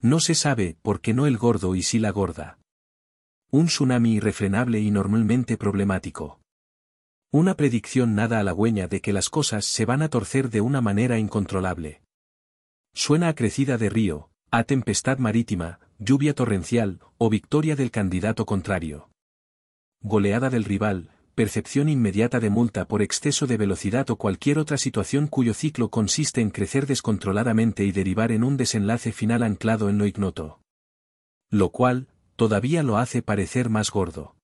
No se sabe por qué no el gordo y sí la gorda. Un tsunami irrefrenable y normalmente problemático. Una predicción nada halagüeña de que las cosas se van a torcer de una manera incontrolable. Suena a crecida de río, a tempestad marítima, lluvia torrencial, o victoria del candidato contrario. Goleada del rival, percepción inmediata de multa por exceso de velocidad o cualquier otra situación cuyo ciclo consiste en crecer descontroladamente y derivar en un desenlace final anclado en lo ignoto. Lo cual, todavía lo hace parecer más gordo.